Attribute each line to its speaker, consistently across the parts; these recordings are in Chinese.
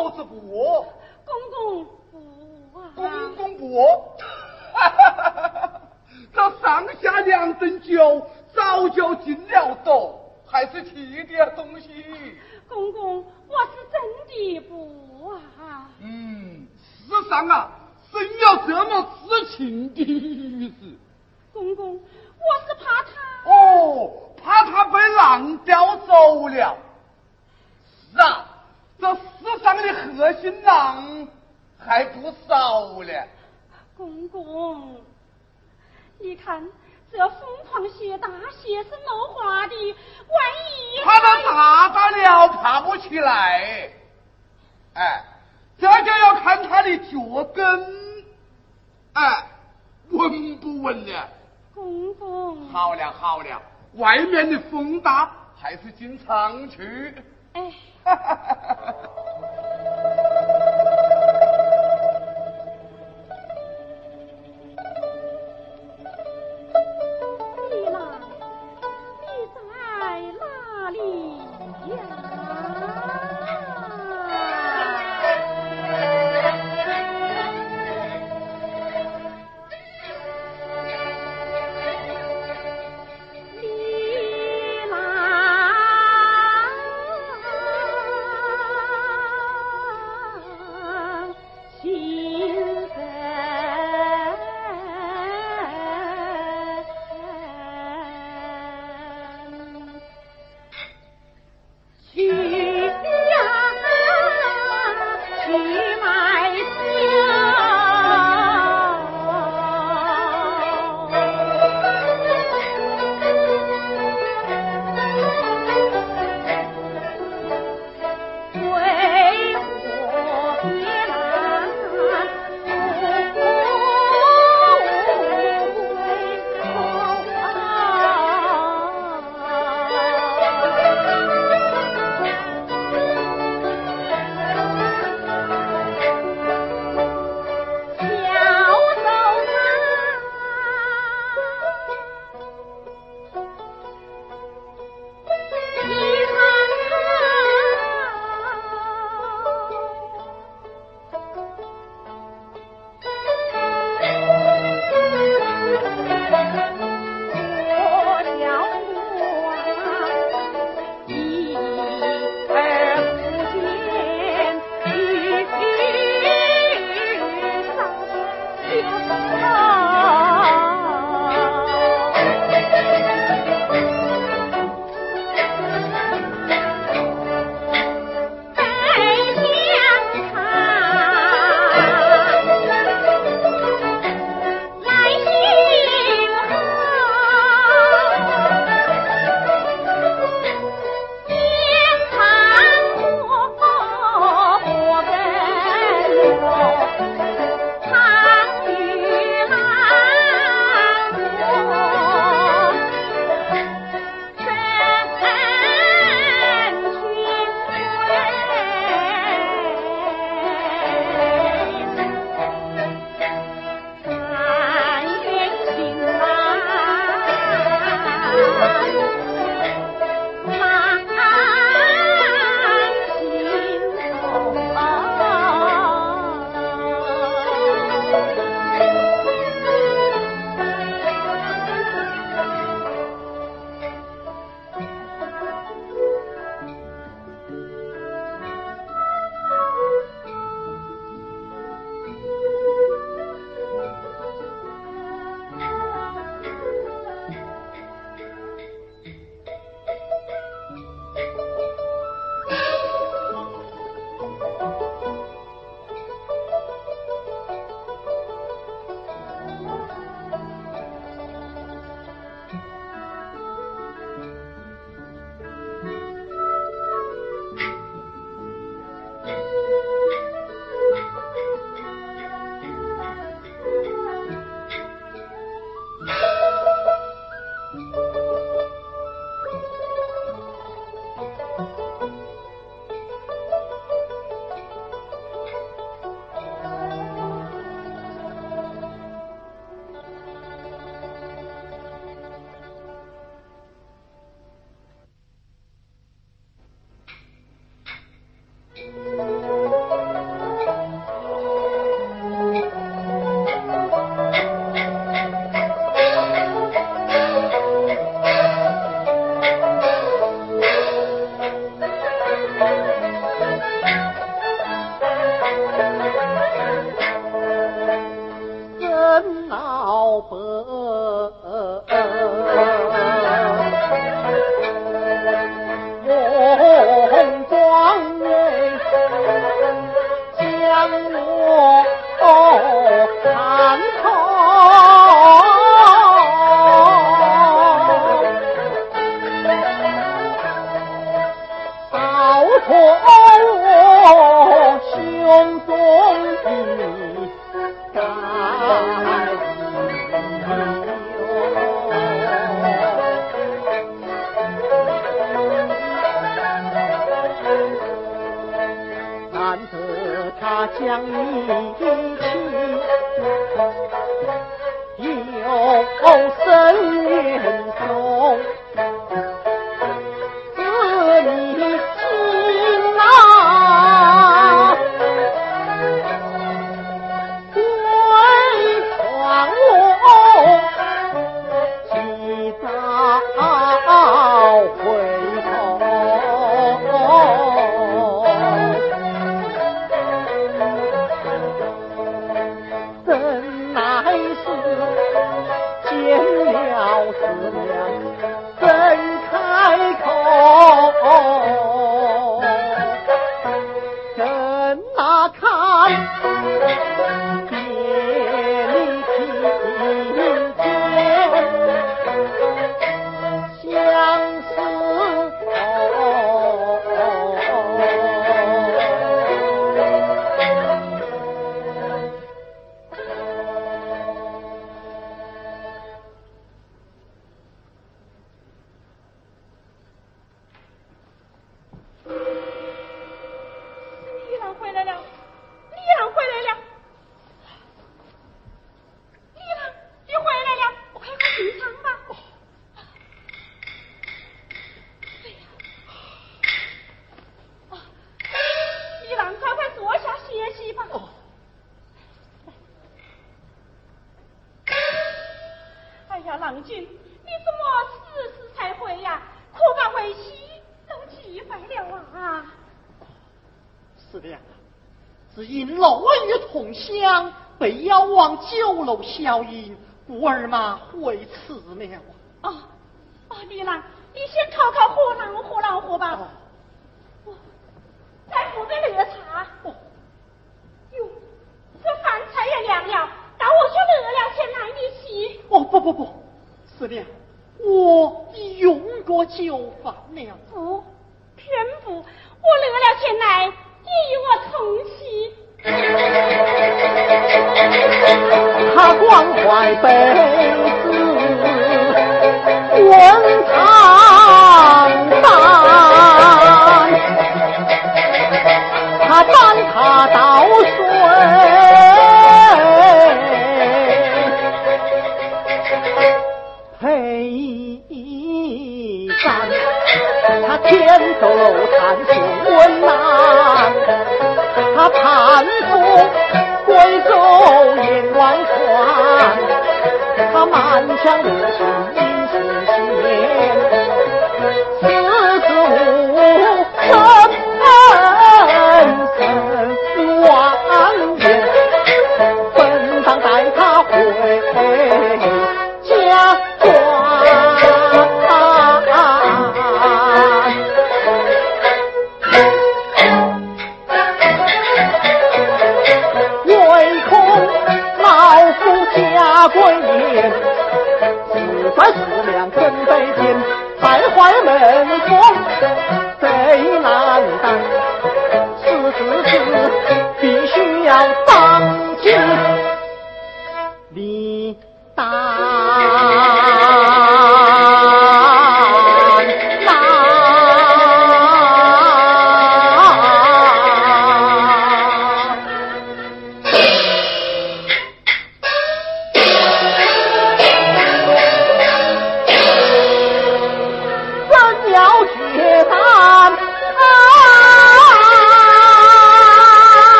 Speaker 1: 老子不，公公不啊，公公不，哈哈哈！这上下两顿酒，早就尽了度，还是
Speaker 2: 吃点东西。公公，我是真的
Speaker 1: 不啊。嗯，世上啊，真有这么
Speaker 2: 痴情的女子。公公，我是怕他。哦，怕他被狼叼走了。是
Speaker 1: 啊。这世上的核心郎还不
Speaker 3: 少了，公
Speaker 1: 公，你看这疯狂鞋大鞋是落滑的，万
Speaker 3: 一他都大叭了，爬不起来。哎，这就要看他
Speaker 2: 的脚跟。哎，稳不稳呢？公公，好了
Speaker 3: 好了，外面的风大，还是进厂去。哎。Ha ha ha ha ha! 小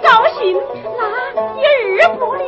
Speaker 3: 高
Speaker 1: 兴，那也二
Speaker 2: 不里。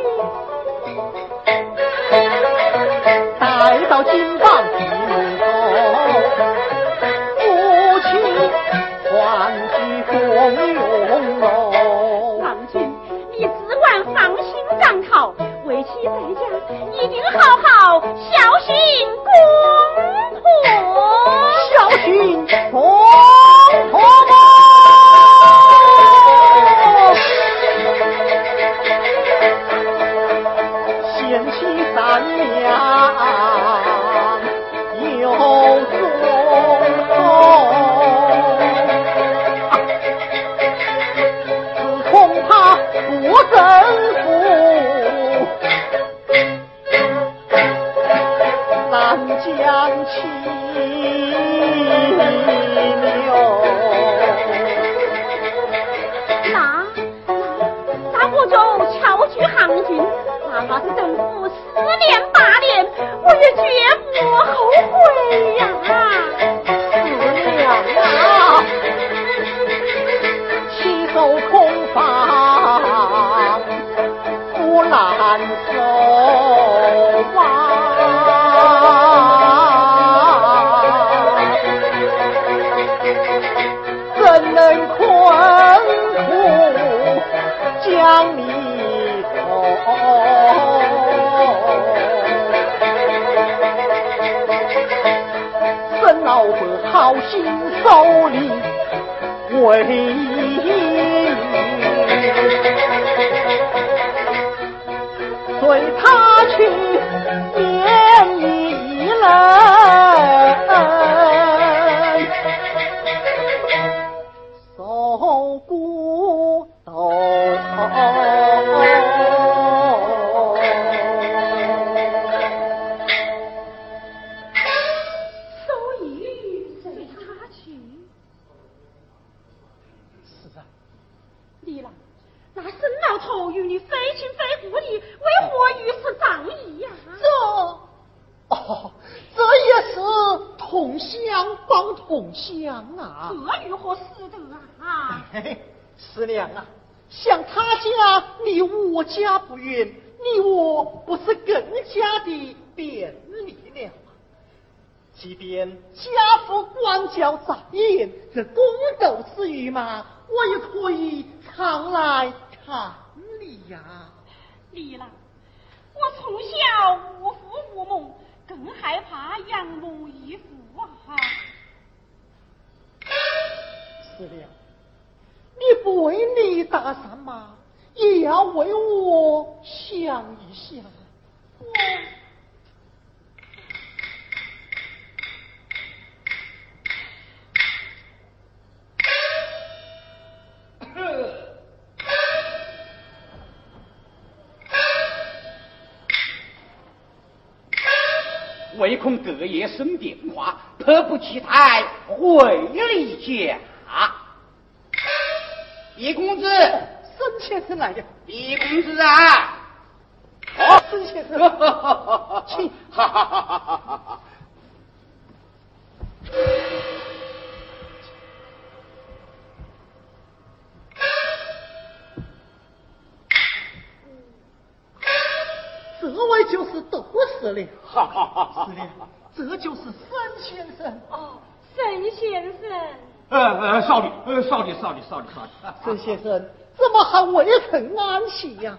Speaker 2: 少的，少的，少的，少的。
Speaker 3: 孙 先生，怎么还未曾安息呀？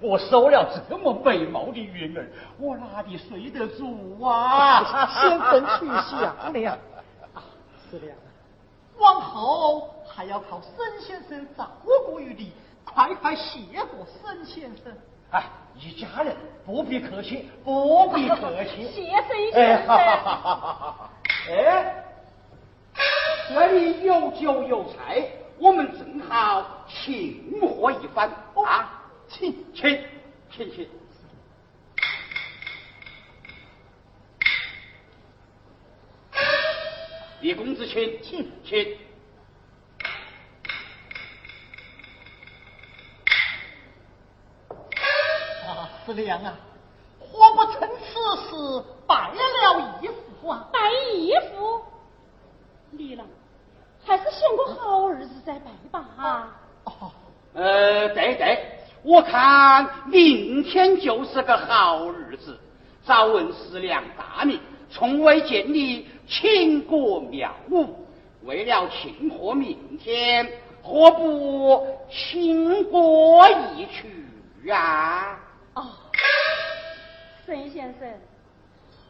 Speaker 2: 我收了这么美貌的女儿，我哪里睡得住啊？
Speaker 3: 先生去想了。啊，司令，往后还要靠孙先生照顾于你，快快谢过孙先生。
Speaker 2: 哎，一家人不必客气，不必客气。
Speaker 1: 谢孙先生。
Speaker 2: 哎，这里有酒有菜，我们正好庆贺一番啊！
Speaker 3: 请
Speaker 2: 请请请。李公子，请
Speaker 3: 请
Speaker 2: 请。
Speaker 3: 司令啊，何不趁此事拜了义父啊？
Speaker 1: 拜义父，李郎，还是选个好日子再拜吧。
Speaker 2: 哈哦，呃，对对，我看明天就是个好日子。早闻师娘大名，从未见你倾国庙舞，为了庆贺明天，何不请过一曲啊？
Speaker 1: 先生，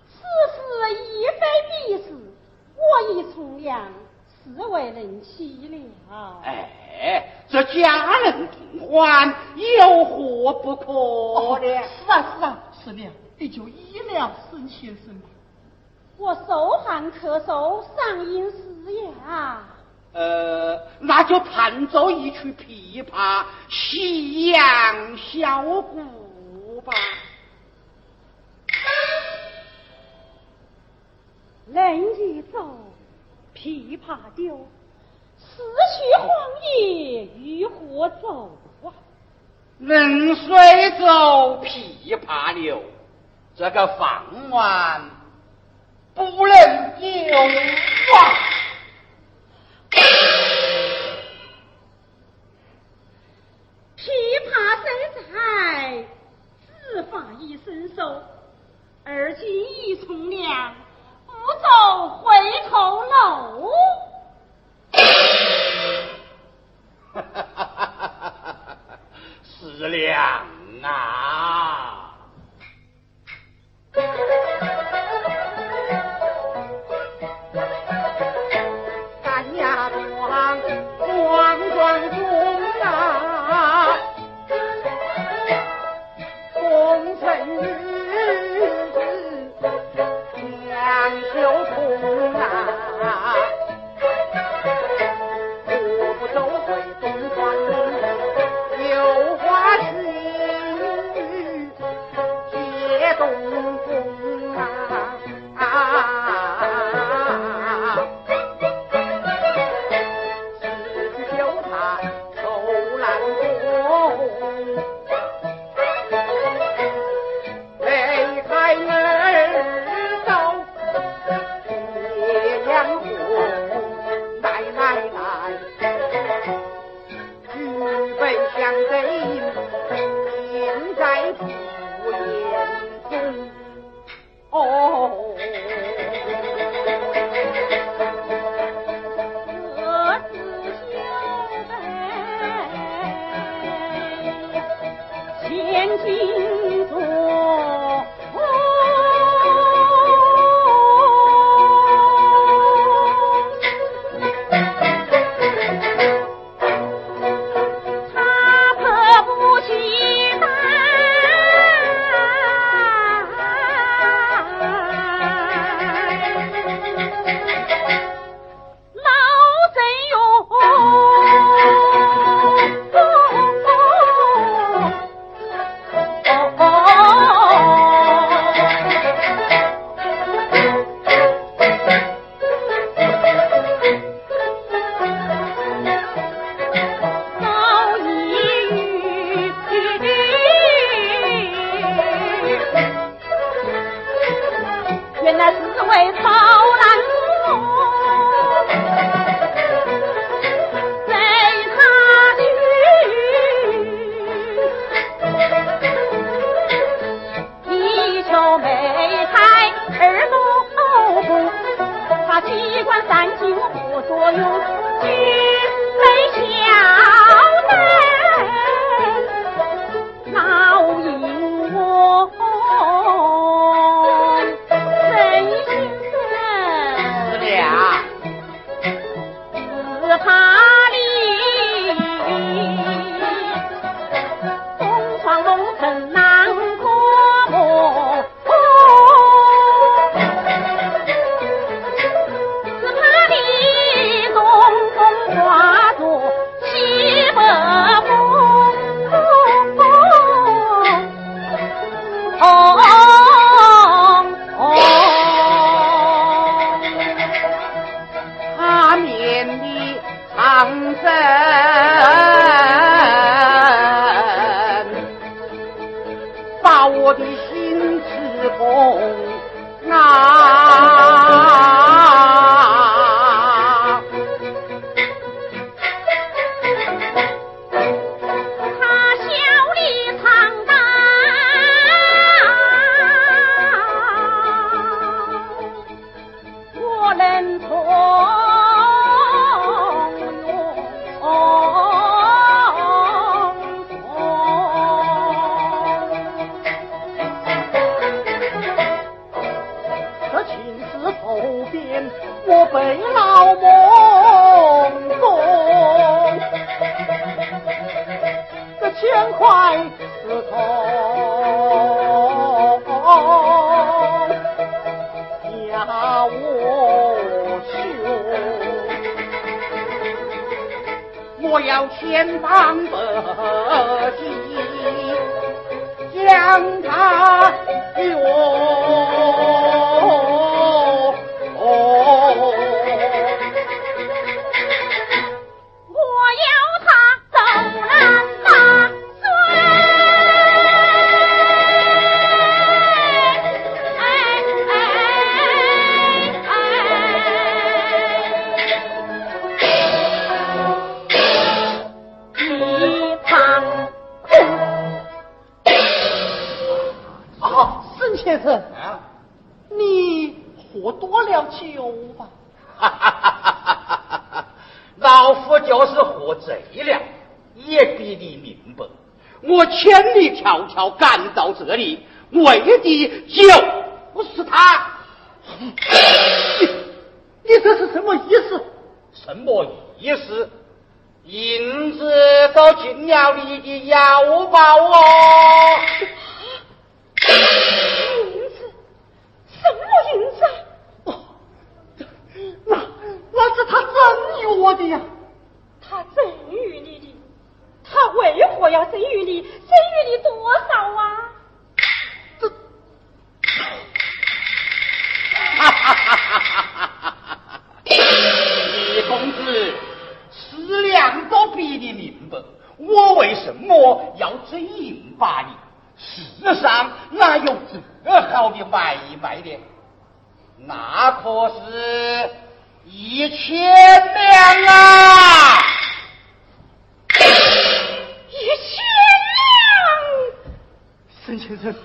Speaker 1: 此事已非彼事，我已从良，是为人妻了。
Speaker 3: 哎，这家人同欢，有何不可呢？
Speaker 2: 是啊是啊，师娘，你就依了沈先生吧。
Speaker 1: 我受寒咳嗽，嗓音嘶哑。
Speaker 3: 呃，那就弹奏一曲琵琶，夕阳小鼓吧。
Speaker 1: 人已走，琵琶丢，思绪荒野如何走啊？
Speaker 3: 人虽走，琵琶流，这个饭碗不能丢啊！
Speaker 1: 琵琶虽在，子发已身瘦，而今已从良，回头路。
Speaker 3: 哈哈哈哈哈！是良啊！
Speaker 2: 快死透，家我
Speaker 1: 穷，我
Speaker 3: 要千方百计将他留。
Speaker 2: 沈先生，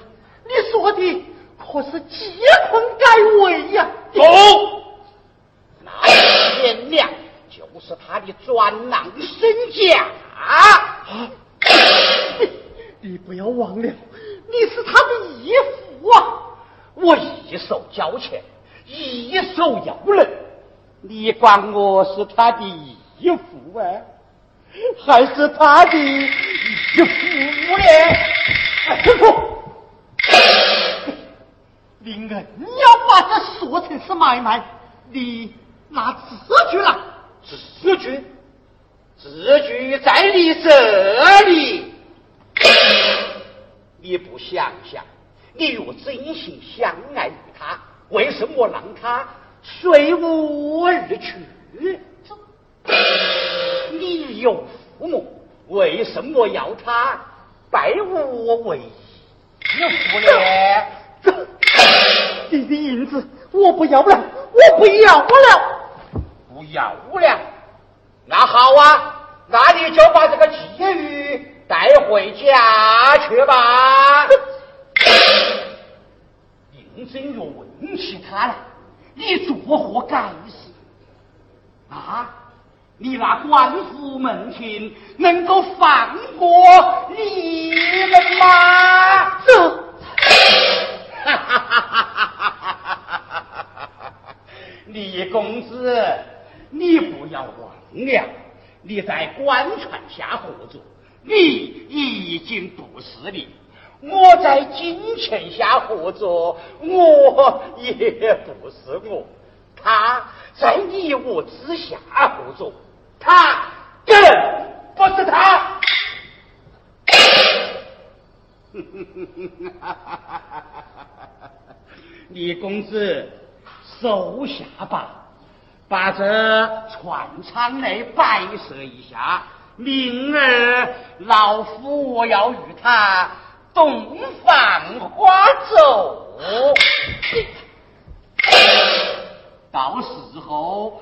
Speaker 2: 你说的可是借坤改位呀？
Speaker 3: 不，那千两就是他的转囊身价。
Speaker 2: 啊！你你不要忘了，你是他的义父啊！
Speaker 3: 我一手交钱，一手要人，你管我是他的义父啊，还是他的义父呢？
Speaker 2: 师傅，你硬要把这说成是买卖，你拿字据来。
Speaker 3: 字据，字据在你这里。你不想想，你若真心相爱于他，为什么让他随我而去？你有父母，为什么要他？拜我为
Speaker 2: 你的银子我不要了，我不要了，
Speaker 3: 不要了。那好啊，那你就把这个鲫鱼带回家去吧。应真若问起他来，你作何感事？啊？你那官府门庭能够放过你们吗？
Speaker 2: 这，
Speaker 3: 哈哈哈哈哈哈！李公子，你不要忘了，你在官船下合作，你已经不是你；我在金钱下合作，我也不是我。他在你我之下合作。他更不是他，李公子收下吧，把这船舱内摆设一下，明儿老夫我要与他洞房花烛，到时候。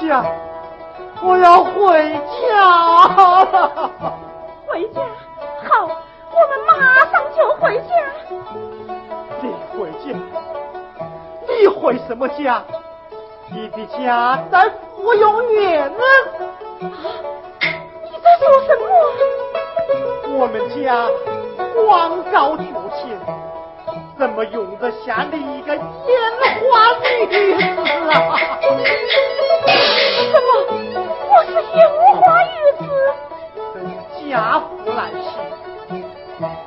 Speaker 3: 家，我要回家。回家好，我们马上就回家。你回家？你回什么
Speaker 4: 家？你的家在芙蓉园。啊？你在说什么？我们家光照祖先，怎么用
Speaker 1: 得下你一个烟花女
Speaker 5: 子啊？烟花女子，真是家父来
Speaker 3: 为。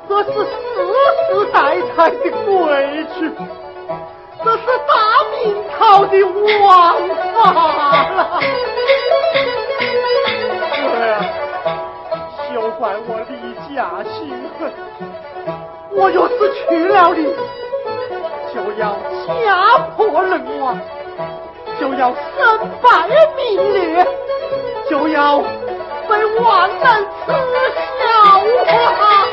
Speaker 3: 这是世世
Speaker 5: 代代的规矩，这是大明朝的王法。了。儿啊，休怪
Speaker 3: 我离家心狠，我若是去了你，
Speaker 1: 就
Speaker 2: 要家破
Speaker 1: 人亡，就要身败名裂。就要被万难耻笑啊